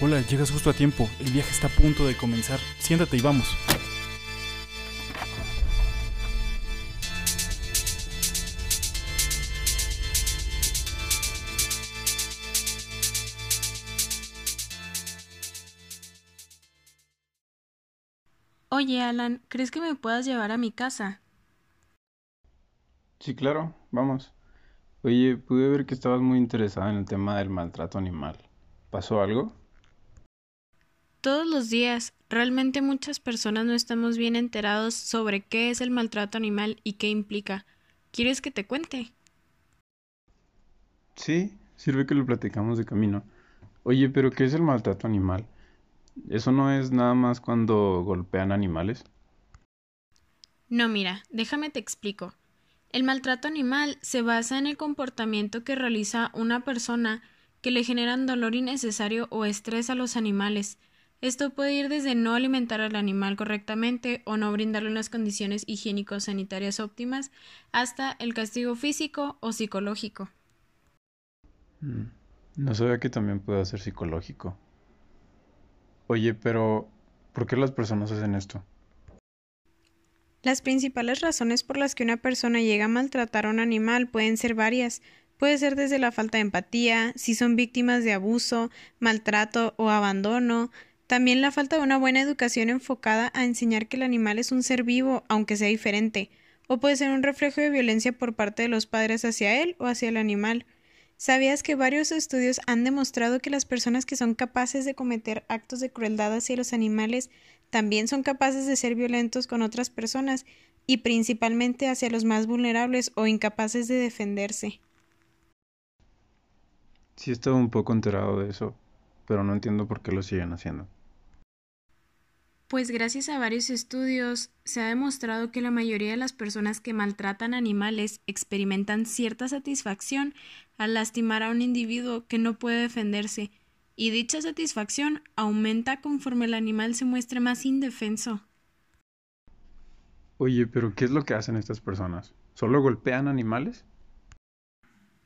Hola, llegas justo a tiempo. El viaje está a punto de comenzar. Siéntate y vamos. Oye, Alan, ¿crees que me puedas llevar a mi casa? Sí, claro, vamos. Oye, pude ver que estabas muy interesada en el tema del maltrato animal. ¿Pasó algo? Todos los días, realmente muchas personas no estamos bien enterados sobre qué es el maltrato animal y qué implica. ¿Quieres que te cuente? Sí, sirve que lo platicamos de camino. Oye, pero ¿qué es el maltrato animal? ¿Eso no es nada más cuando golpean animales? No, mira, déjame te explico. El maltrato animal se basa en el comportamiento que realiza una persona que le generan dolor innecesario o estrés a los animales. Esto puede ir desde no alimentar al animal correctamente o no brindarle unas condiciones higiénico-sanitarias óptimas hasta el castigo físico o psicológico. Mm, No sabía que también puede ser psicológico. Oye, pero ¿por qué las personas hacen esto? Las principales razones por las que una persona llega a maltratar a un animal pueden ser varias. Puede ser desde la falta de empatía, si son víctimas de abuso, maltrato o abandono, también la falta de una buena educación enfocada a enseñar que el animal es un ser vivo, aunque sea diferente, o puede ser un reflejo de violencia por parte de los padres hacia él o hacia el animal. ¿Sabías que varios estudios han demostrado que las personas que son capaces de cometer actos de crueldad hacia los animales también son capaces de ser violentos con otras personas y principalmente hacia los más vulnerables o incapaces de defenderse? Sí he estado un poco enterado de eso, pero no entiendo por qué lo siguen haciendo. Pues gracias a varios estudios se ha demostrado que la mayoría de las personas que maltratan animales experimentan cierta satisfacción al lastimar a un individuo que no puede defenderse, y dicha satisfacción aumenta conforme el animal se muestre más indefenso. Oye, pero ¿qué es lo que hacen estas personas? ¿Solo golpean animales?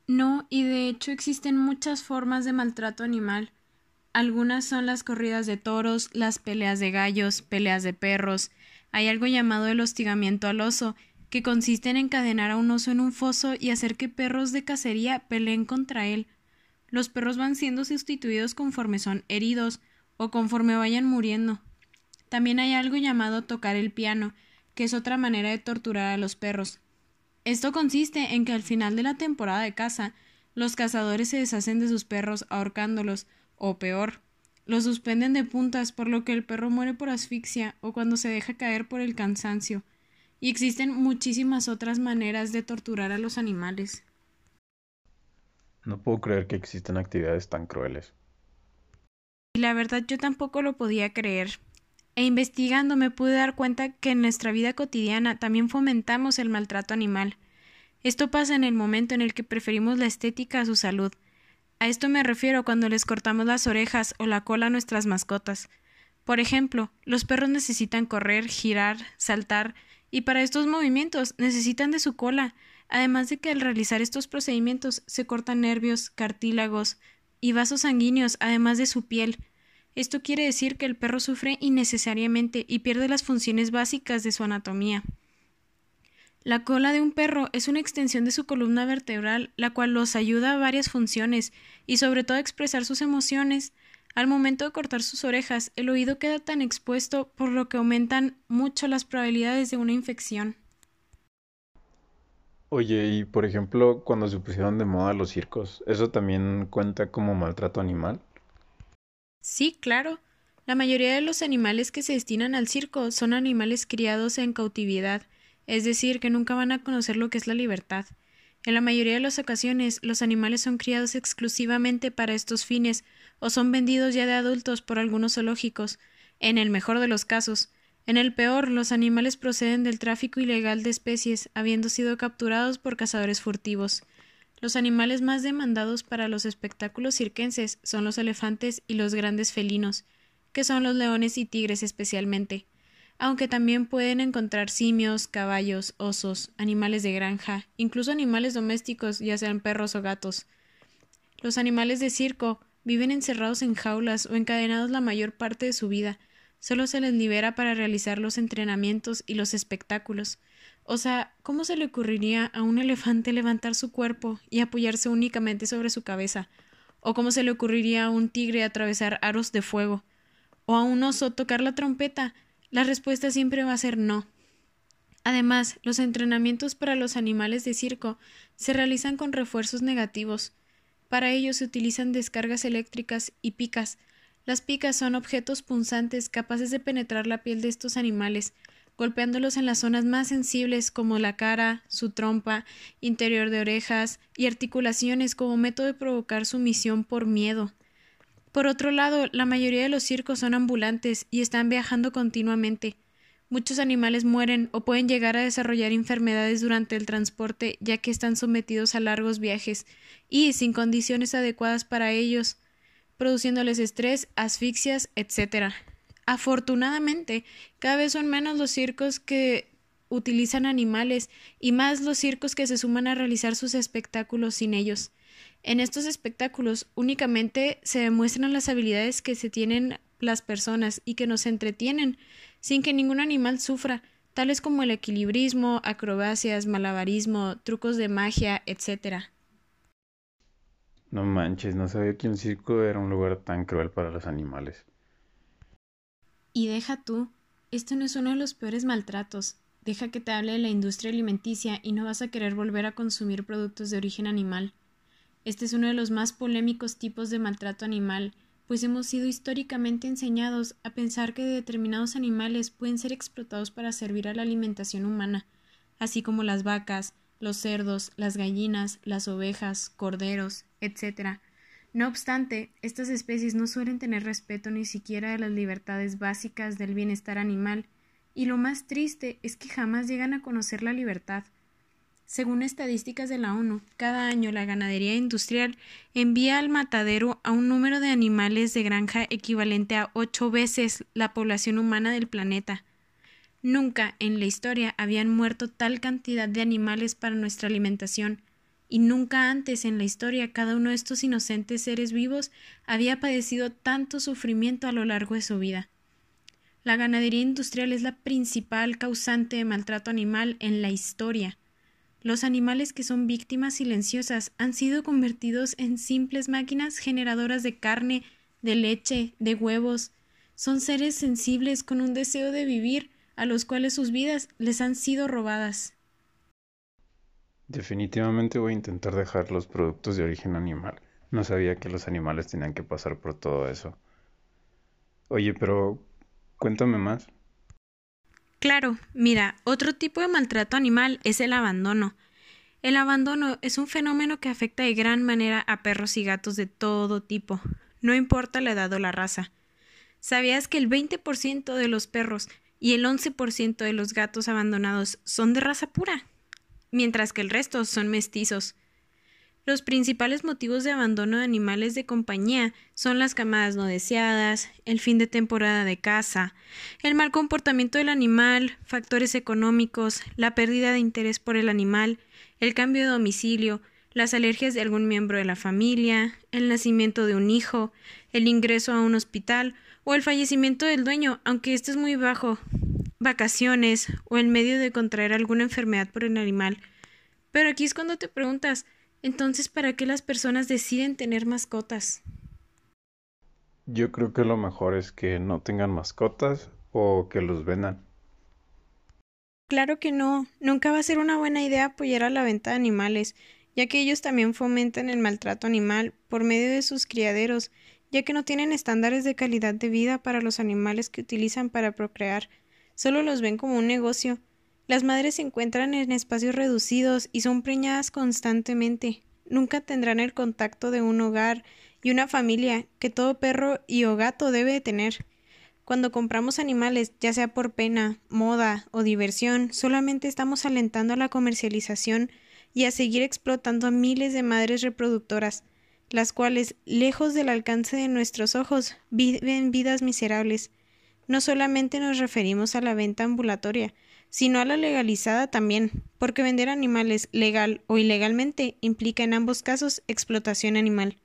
No, y de hecho existen muchas formas de maltrato animal. Algunas son las corridas de toros, las peleas de gallos, peleas de perros. Hay algo llamado el hostigamiento al oso, que consiste en encadenar a un oso en un foso y hacer que perros de cacería peleen contra él. Los perros van siendo sustituidos conforme son heridos o conforme vayan muriendo. También hay algo llamado tocar el piano, que es otra manera de torturar a los perros. Esto consiste en que al final de la temporada de caza, los cazadores se deshacen de sus perros ahorcándolos, o peor, los suspenden de puntas por lo que el perro muere por asfixia o cuando se deja caer por el cansancio. Y existen muchísimas otras maneras de torturar a los animales. No puedo creer que existan actividades tan crueles. Y la verdad yo tampoco lo podía creer. E investigando me pude dar cuenta que en nuestra vida cotidiana también fomentamos el maltrato animal. Esto pasa en el momento en el que preferimos la estética a su salud. A esto me refiero cuando les cortamos las orejas o la cola a nuestras mascotas. Por ejemplo, los perros necesitan correr, girar, saltar, y para estos movimientos necesitan de su cola, además de que al realizar estos procedimientos se cortan nervios, cartílagos y vasos sanguíneos, además de su piel. Esto quiere decir que el perro sufre innecesariamente y pierde las funciones básicas de su anatomía. La cola de un perro es una extensión de su columna vertebral, la cual los ayuda a varias funciones y sobre todo a expresar sus emociones. Al momento de cortar sus orejas, el oído queda tan expuesto por lo que aumentan mucho las probabilidades de una infección. Oye, y por ejemplo, cuando se pusieron de moda los circos, ¿eso también cuenta como maltrato animal? Sí, claro. La mayoría de los animales que se destinan al circo son animales criados en cautividad, es decir, que nunca van a conocer lo que es la libertad. En la mayoría de las ocasiones, los animales son criados exclusivamente para estos fines o son vendidos ya de adultos por algunos zoológicos, en el mejor de los casos. En el peor, los animales proceden del tráfico ilegal de especies, habiendo sido capturados por cazadores furtivos. Los animales más demandados para los espectáculos circenses son los elefantes y los grandes felinos, que son los leones y tigres especialmente, aunque también pueden encontrar simios, caballos, osos, animales de granja, incluso animales domésticos, ya sean perros o gatos. Los animales de circo viven encerrados en jaulas o encadenados la mayor parte de su vida. Solo se les libera para realizar los entrenamientos y los espectáculos. O sea, ¿cómo se le ocurriría a un elefante levantar su cuerpo y apoyarse únicamente sobre su cabeza? ¿O cómo se le ocurriría a un tigre atravesar aros de fuego? ¿O a un oso tocar la trompeta? La respuesta siempre va a ser no. Además, los entrenamientos para los animales de circo se realizan con refuerzos negativos. Para ello se utilizan descargas eléctricas y picas. Las picas son objetos punzantes capaces de penetrar la piel de estos animales, golpeándolos en las zonas más sensibles como la cara, su trompa, interior de orejas y articulaciones como método de provocar sumisión por miedo. Por otro lado, la mayoría de los circos son ambulantes y están viajando continuamente. Muchos animales mueren o pueden llegar a desarrollar enfermedades durante el transporte ya que están sometidos a largos viajes y sin condiciones adecuadas para ellos, produciéndoles estrés, asfixias, etc. Afortunadamente, cada vez son menos los circos que utilizan animales y más los circos que se suman a realizar sus espectáculos sin ellos. En estos espectáculos únicamente se demuestran las habilidades que se tienen las personas y que nos entretienen sin que ningún animal sufra, tales como el equilibrismo, acrobacias, malabarismo, trucos de magia, etc. No manches, no sabía que un circo era un lugar tan cruel para los animales. Y deja tú, esto no es uno de los peores maltratos. Deja que te hable de la industria alimenticia y no vas a querer volver a consumir productos de origen animal. Este es uno de los más polémicos tipos de maltrato animal pues hemos sido históricamente enseñados a pensar que determinados animales pueden ser explotados para servir a la alimentación humana, así como las vacas, los cerdos, las gallinas, las ovejas, corderos, etc. No obstante, estas especies no suelen tener respeto ni siquiera de las libertades básicas del bienestar animal, y lo más triste es que jamás llegan a conocer la libertad, según estadísticas de la ONU, cada año la ganadería industrial envía al matadero a un número de animales de granja equivalente a ocho veces la población humana del planeta. Nunca en la historia habían muerto tal cantidad de animales para nuestra alimentación, y nunca antes en la historia cada uno de estos inocentes seres vivos había padecido tanto sufrimiento a lo largo de su vida. La ganadería industrial es la principal causante de maltrato animal en la historia. Los animales que son víctimas silenciosas han sido convertidos en simples máquinas generadoras de carne, de leche, de huevos. Son seres sensibles con un deseo de vivir, a los cuales sus vidas les han sido robadas. Definitivamente voy a intentar dejar los productos de origen animal. No sabía que los animales tenían que pasar por todo eso. Oye, pero cuéntame más. Claro, mira, otro tipo de maltrato animal es el abandono. El abandono es un fenómeno que afecta de gran manera a perros y gatos de todo tipo, no importa la edad o la raza. ¿Sabías que el 20% de los perros y el 11% de los gatos abandonados son de raza pura? Mientras que el resto son mestizos. Los principales motivos de abandono de animales de compañía son las camadas no deseadas, el fin de temporada de caza, el mal comportamiento del animal, factores económicos, la pérdida de interés por el animal, el cambio de domicilio, las alergias de algún miembro de la familia, el nacimiento de un hijo, el ingreso a un hospital o el fallecimiento del dueño, aunque este es muy bajo, vacaciones o el medio de contraer alguna enfermedad por el animal. Pero aquí es cuando te preguntas entonces, ¿para qué las personas deciden tener mascotas? Yo creo que lo mejor es que no tengan mascotas o que los vendan. Claro que no, nunca va a ser una buena idea apoyar a la venta de animales, ya que ellos también fomentan el maltrato animal por medio de sus criaderos, ya que no tienen estándares de calidad de vida para los animales que utilizan para procrear, solo los ven como un negocio, las madres se encuentran en espacios reducidos y son preñadas constantemente. Nunca tendrán el contacto de un hogar y una familia que todo perro y o gato debe tener. Cuando compramos animales, ya sea por pena, moda o diversión, solamente estamos alentando a la comercialización y a seguir explotando a miles de madres reproductoras, las cuales, lejos del alcance de nuestros ojos, viven vidas miserables. No solamente nos referimos a la venta ambulatoria, sino a la legalizada también, porque vender animales legal o ilegalmente implica en ambos casos explotación animal.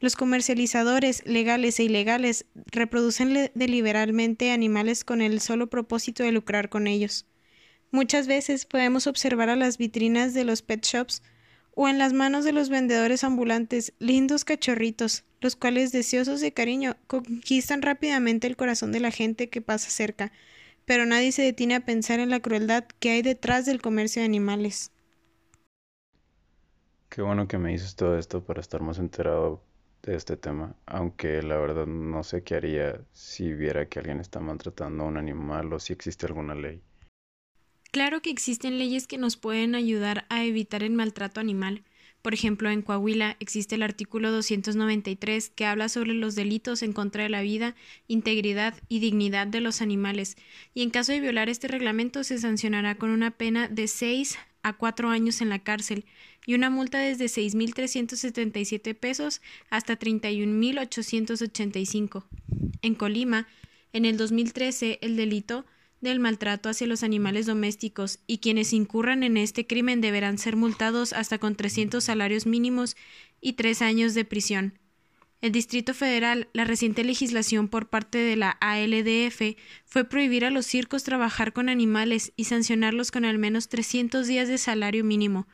Los comercializadores, legales e ilegales, reproducen deliberadamente animales con el solo propósito de lucrar con ellos. Muchas veces podemos observar a las vitrinas de los pet shops o en las manos de los vendedores ambulantes lindos cachorritos, los cuales deseosos de cariño conquistan rápidamente el corazón de la gente que pasa cerca, pero nadie se detiene a pensar en la crueldad que hay detrás del comercio de animales. Qué bueno que me dices todo esto para estar más enterado de este tema, aunque la verdad no sé qué haría si viera que alguien está maltratando a un animal o si existe alguna ley. Claro que existen leyes que nos pueden ayudar a evitar el maltrato animal. Por ejemplo, en Coahuila existe el artículo 293 que habla sobre los delitos en contra de la vida, integridad y dignidad de los animales, y en caso de violar este reglamento se sancionará con una pena de seis a cuatro años en la cárcel y una multa desde 6.377 pesos hasta 31.885. En Colima, en el 2013, el delito del maltrato hacia los animales domésticos y quienes incurran en este crimen deberán ser multados hasta con 300 salarios mínimos y tres años de prisión. El Distrito Federal, la reciente legislación por parte de la ALDF fue prohibir a los circos trabajar con animales y sancionarlos con al menos 300 días de salario mínimo.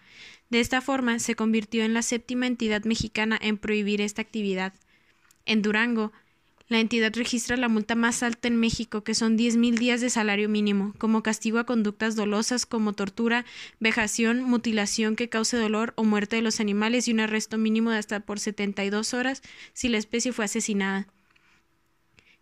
De esta forma, se convirtió en la séptima entidad mexicana en prohibir esta actividad. En Durango, la entidad registra la multa más alta en México, que son 10.000 días de salario mínimo, como castigo a conductas dolosas como tortura, vejación, mutilación que cause dolor o muerte de los animales y un arresto mínimo de hasta por 72 horas si la especie fue asesinada.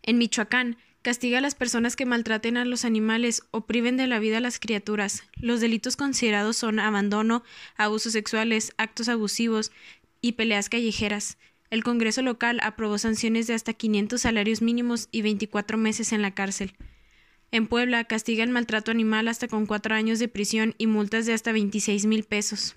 En Michoacán, castiga a las personas que maltraten a los animales o priven de la vida a las criaturas. Los delitos considerados son abandono, abusos sexuales, actos abusivos y peleas callejeras. El Congreso local aprobó sanciones de hasta 500 salarios mínimos y 24 meses en la cárcel. En Puebla castiga el maltrato animal hasta con cuatro años de prisión y multas de hasta 26 mil pesos.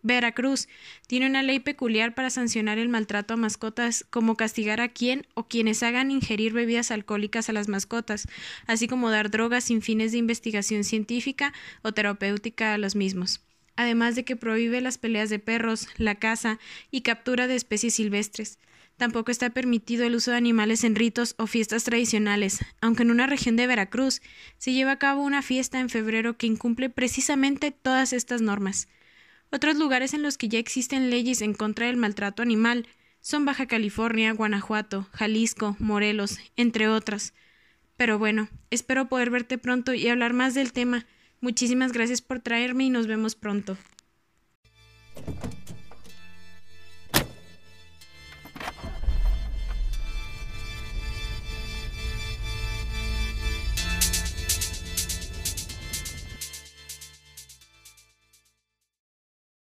Veracruz tiene una ley peculiar para sancionar el maltrato a mascotas, como castigar a quien o quienes hagan ingerir bebidas alcohólicas a las mascotas, así como dar drogas sin fines de investigación científica o terapéutica a los mismos además de que prohíbe las peleas de perros, la caza y captura de especies silvestres. Tampoco está permitido el uso de animales en ritos o fiestas tradicionales, aunque en una región de Veracruz se lleva a cabo una fiesta en febrero que incumple precisamente todas estas normas. Otros lugares en los que ya existen leyes en contra del maltrato animal son Baja California, Guanajuato, Jalisco, Morelos, entre otras. Pero bueno, espero poder verte pronto y hablar más del tema. Muchísimas gracias por traerme y nos vemos pronto.